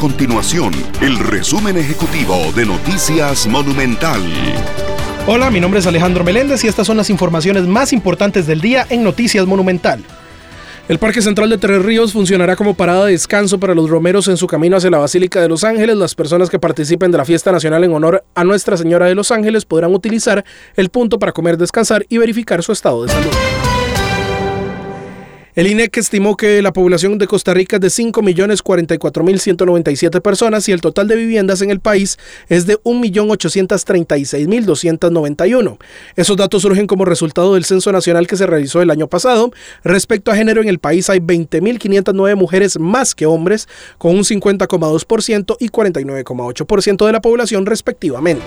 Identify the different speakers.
Speaker 1: continuación el resumen ejecutivo de Noticias Monumental.
Speaker 2: Hola, mi nombre es Alejandro Meléndez y estas son las informaciones más importantes del día en Noticias Monumental. El Parque Central de Tres Ríos funcionará como parada de descanso para los romeros en su camino hacia la Basílica de Los Ángeles. Las personas que participen de la fiesta nacional en honor a Nuestra Señora de Los Ángeles podrán utilizar el punto para comer, descansar y verificar su estado de salud. El INEC estimó que la población de Costa Rica es de 5.044.197 personas y el total de viviendas en el país es de 1.836.291. Esos datos surgen como resultado del censo nacional que se realizó el año pasado. Respecto a género, en el país hay 20.509 mujeres más que hombres, con un 50,2% y 49,8% de la población respectivamente.